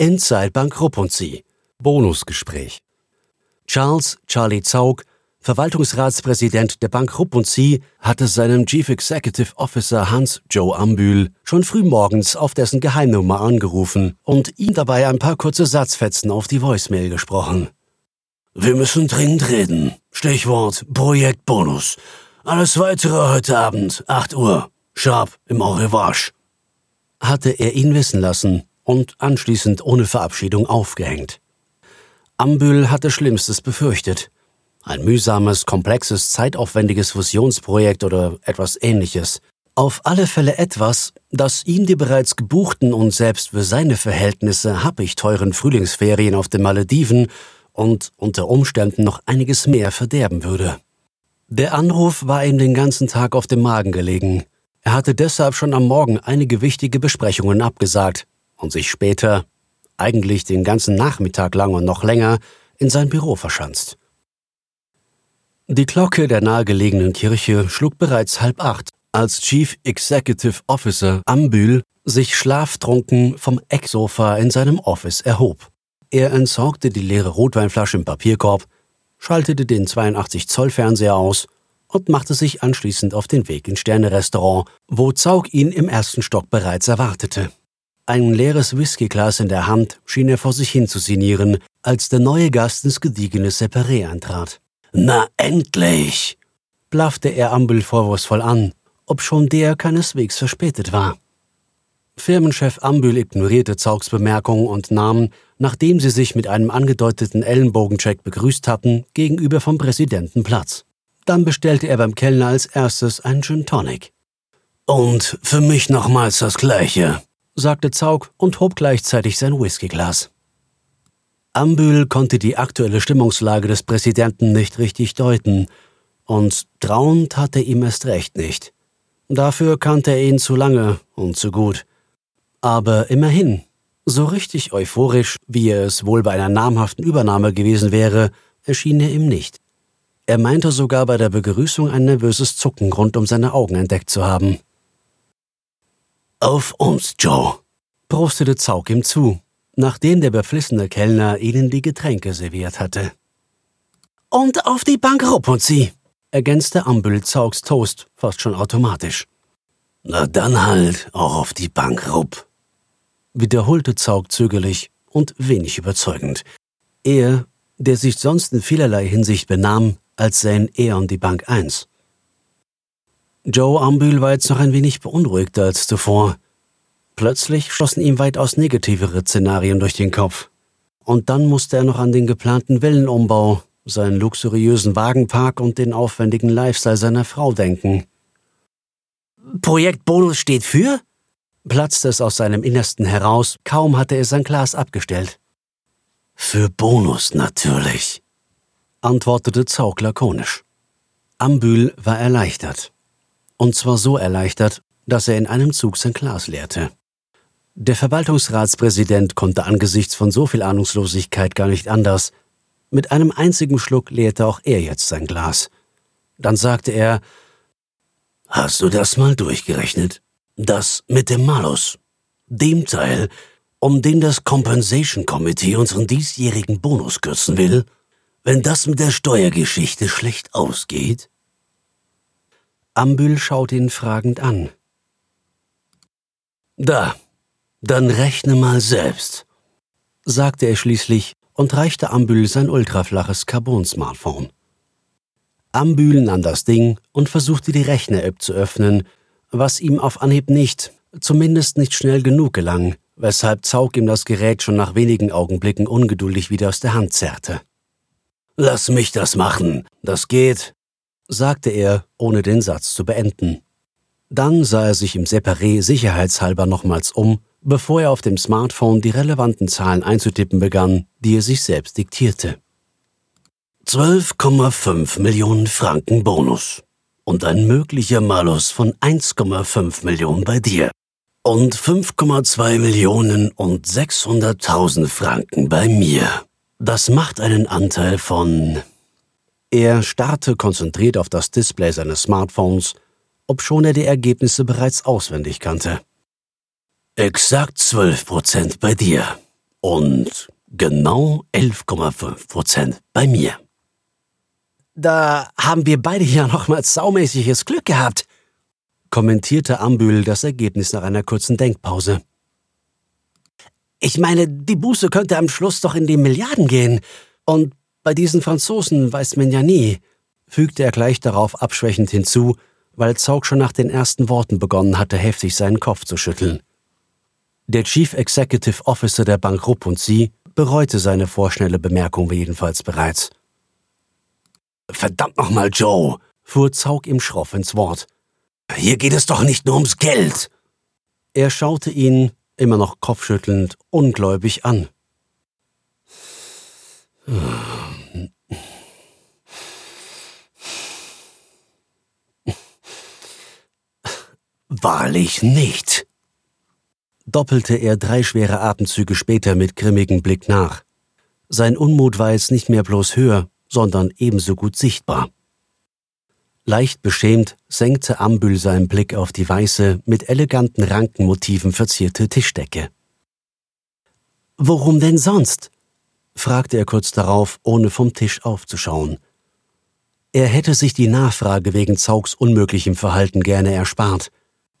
Inside Bank Rupp und Sie. Bonusgespräch. Charles Charlie Zaug, Verwaltungsratspräsident der Bank Rupp und Sie, hatte seinem Chief Executive Officer Hans Joe Ambühl schon frühmorgens auf dessen Geheimnummer angerufen und ihm dabei ein paar kurze Satzfetzen auf die Voicemail gesprochen. Wir müssen dringend reden. Stichwort Projekt Bonus. Alles weitere heute Abend, 8 Uhr. Sharp im Au revoir. Hatte er ihn wissen lassen und anschließend ohne Verabschiedung aufgehängt. Ambühl hatte Schlimmstes befürchtet. Ein mühsames, komplexes, zeitaufwendiges Fusionsprojekt oder etwas ähnliches. Auf alle Fälle etwas, das ihm die bereits gebuchten und selbst für seine Verhältnisse happig teuren Frühlingsferien auf den Malediven und unter Umständen noch einiges mehr verderben würde. Der Anruf war ihm den ganzen Tag auf dem Magen gelegen. Er hatte deshalb schon am Morgen einige wichtige Besprechungen abgesagt und sich später, eigentlich den ganzen Nachmittag lang und noch länger, in sein Büro verschanzt. Die Glocke der nahegelegenen Kirche schlug bereits halb acht, als Chief Executive Officer Ambühl sich schlaftrunken vom Ecksofa in seinem Office erhob. Er entsorgte die leere Rotweinflasche im Papierkorb, schaltete den 82 Zoll Fernseher aus und machte sich anschließend auf den Weg ins Sterne-Restaurant, wo Zaug ihn im ersten Stock bereits erwartete. Ein leeres Whiskyglas in der Hand schien er vor sich hin zu sinnieren, als der neue Gast ins gediegene Separé eintrat. Na endlich! blaffte er Ambel vorwurfsvoll an, obschon der keineswegs verspätet war. Firmenchef Ambül ignorierte Zaugs Bemerkung und nahm, nachdem sie sich mit einem angedeuteten Ellenbogencheck begrüßt hatten, gegenüber vom Präsidenten Platz. Dann bestellte er beim Kellner als erstes einen Gin Tonic. Und für mich nochmals das Gleiche, sagte Zaug und hob gleichzeitig sein Whiskyglas. Ambül konnte die aktuelle Stimmungslage des Präsidenten nicht richtig deuten, und trauen tat er ihm erst recht nicht. Dafür kannte er ihn zu lange und zu gut. Aber immerhin, so richtig euphorisch, wie er es wohl bei einer namhaften Übernahme gewesen wäre, erschien er ihm nicht. Er meinte sogar bei der Begrüßung ein nervöses Zucken rund um seine Augen entdeckt zu haben. Auf uns, Joe, prostete Zaug ihm zu, nachdem der beflissene Kellner ihnen die Getränke serviert hatte. Und auf die Bank sie, ergänzte Ambül Zaugs Toast fast schon automatisch. Na dann halt auch auf die Bank rupp wiederholte Zaug zögerlich und wenig überzeugend. Er, der sich sonst in vielerlei Hinsicht benahm, als seien er und die Bank eins. Joe Ambühl war jetzt noch ein wenig beunruhigter als zuvor. Plötzlich schossen ihm weitaus negativere Szenarien durch den Kopf. Und dann musste er noch an den geplanten Villenumbau, seinen luxuriösen Wagenpark und den aufwendigen Lifestyle seiner Frau denken. Projekt Bonus steht für? platzte es aus seinem Innersten heraus, kaum hatte er sein Glas abgestellt. Für Bonus natürlich, antwortete Zaug lakonisch. Ambühl war erleichtert. Und zwar so erleichtert, dass er in einem Zug sein Glas leerte. Der Verwaltungsratspräsident konnte angesichts von so viel Ahnungslosigkeit gar nicht anders. Mit einem einzigen Schluck leerte auch er jetzt sein Glas. Dann sagte er Hast du das mal durchgerechnet? Das mit dem Malus, dem Teil, um den das Compensation Committee unseren diesjährigen Bonus kürzen will, wenn das mit der Steuergeschichte schlecht ausgeht? Ambül schaut ihn fragend an. Da, dann rechne mal selbst, sagte er schließlich und reichte Ambül sein ultraflaches Carbon-Smartphone. Ambül nahm das Ding und versuchte die Rechner-App zu öffnen, was ihm auf Anhieb nicht, zumindest nicht schnell genug gelang, weshalb Zaug ihm das Gerät schon nach wenigen Augenblicken ungeduldig wieder aus der Hand zerrte. Lass mich das machen, das geht, sagte er, ohne den Satz zu beenden. Dann sah er sich im Separé sicherheitshalber nochmals um, bevor er auf dem Smartphone die relevanten Zahlen einzutippen begann, die er sich selbst diktierte. 12,5 Millionen Franken Bonus und ein möglicher Malus von 1,5 Millionen bei dir und 5,2 Millionen und 600.000 Franken bei mir. Das macht einen Anteil von... Er starrte konzentriert auf das Display seines Smartphones, obschon er die Ergebnisse bereits auswendig kannte. Exakt 12 Prozent bei dir. Und genau 11,5 Prozent bei mir. Da haben wir beide ja nochmals saumäßiges Glück gehabt, kommentierte Ambül das Ergebnis nach einer kurzen Denkpause. Ich meine, die Buße könnte am Schluss doch in die Milliarden gehen. Und bei diesen Franzosen weiß man ja nie, fügte er gleich darauf abschwächend hinzu, weil Zaug schon nach den ersten Worten begonnen hatte, heftig seinen Kopf zu schütteln. Der Chief Executive Officer der Bank Rupp und Sie bereute seine vorschnelle Bemerkung jedenfalls bereits. Verdammt nochmal, Joe, fuhr Zaug ihm schroff ins Wort. Hier geht es doch nicht nur ums Geld. Er schaute ihn, immer noch kopfschüttelnd, ungläubig an. Wahrlich nicht, doppelte er drei schwere Atemzüge später mit grimmigem Blick nach. Sein Unmut war jetzt nicht mehr bloß höher, sondern ebenso gut sichtbar. Leicht beschämt senkte Ambül seinen Blick auf die weiße, mit eleganten Rankenmotiven verzierte Tischdecke. Worum denn sonst? fragte er kurz darauf, ohne vom Tisch aufzuschauen. Er hätte sich die Nachfrage wegen Zaugs unmöglichem Verhalten gerne erspart,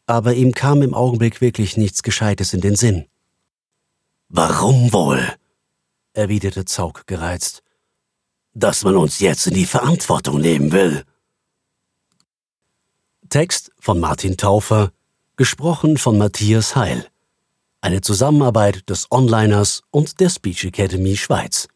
aber ihm kam im Augenblick wirklich nichts Gescheites in den Sinn. Warum wohl? erwiderte Zaug gereizt. Dass man uns jetzt in die Verantwortung nehmen will. Text von Martin Taufer, gesprochen von Matthias Heil. Eine Zusammenarbeit des Onliners und der Speech Academy Schweiz.